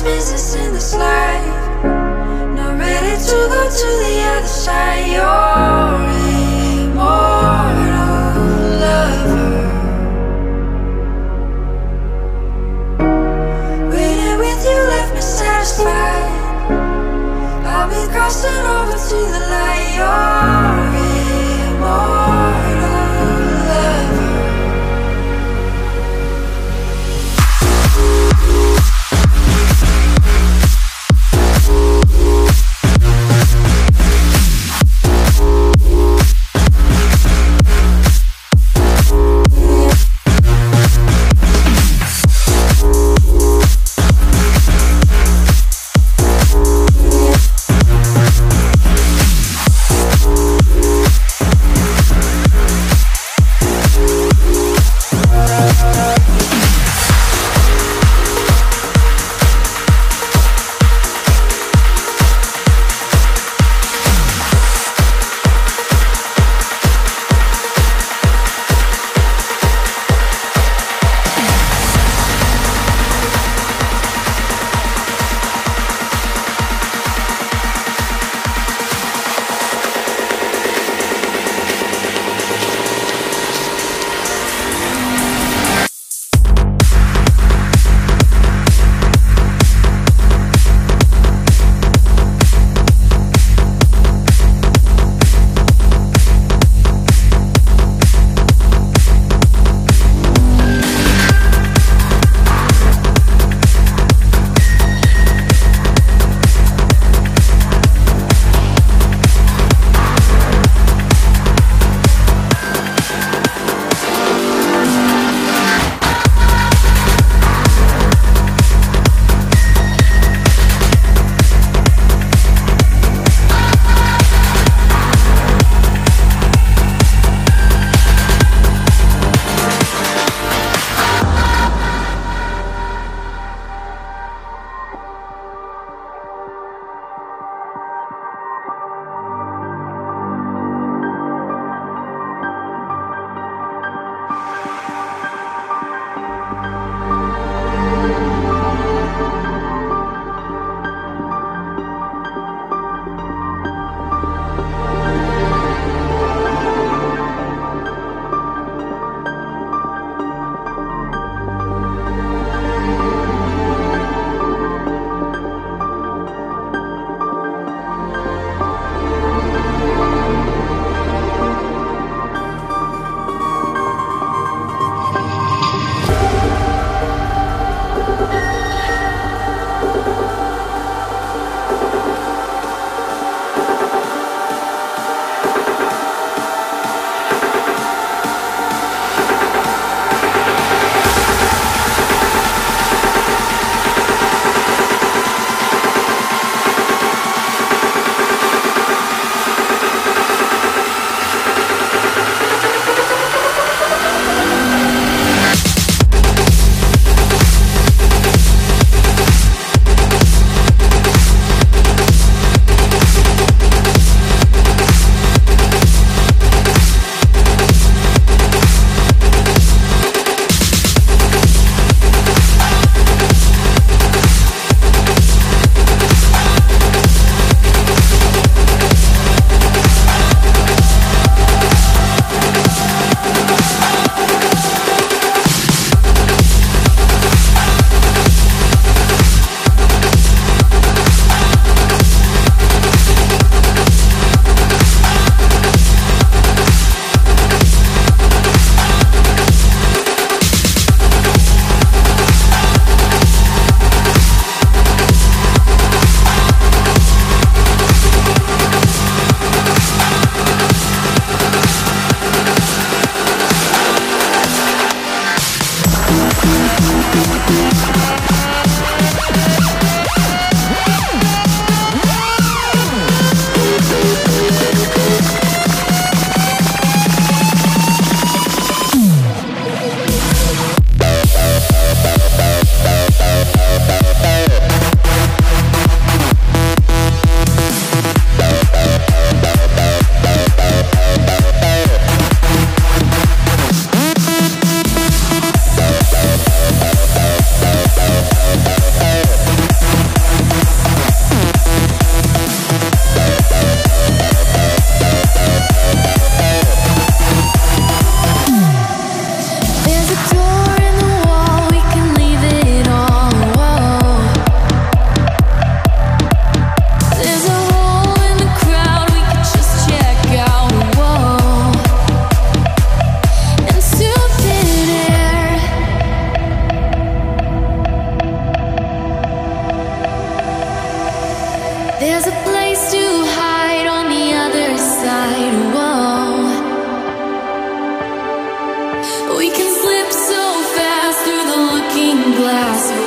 unfinished business in this life. Not ready to go to the other side. You're immortal lover. Waiting with you left me satisfied. I'll be crossing over to the light. glass.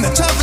내 차가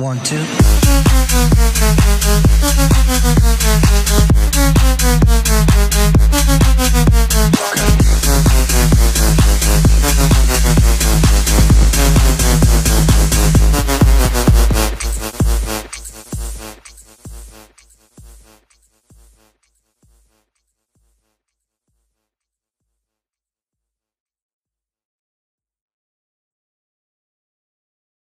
One, two. Okay.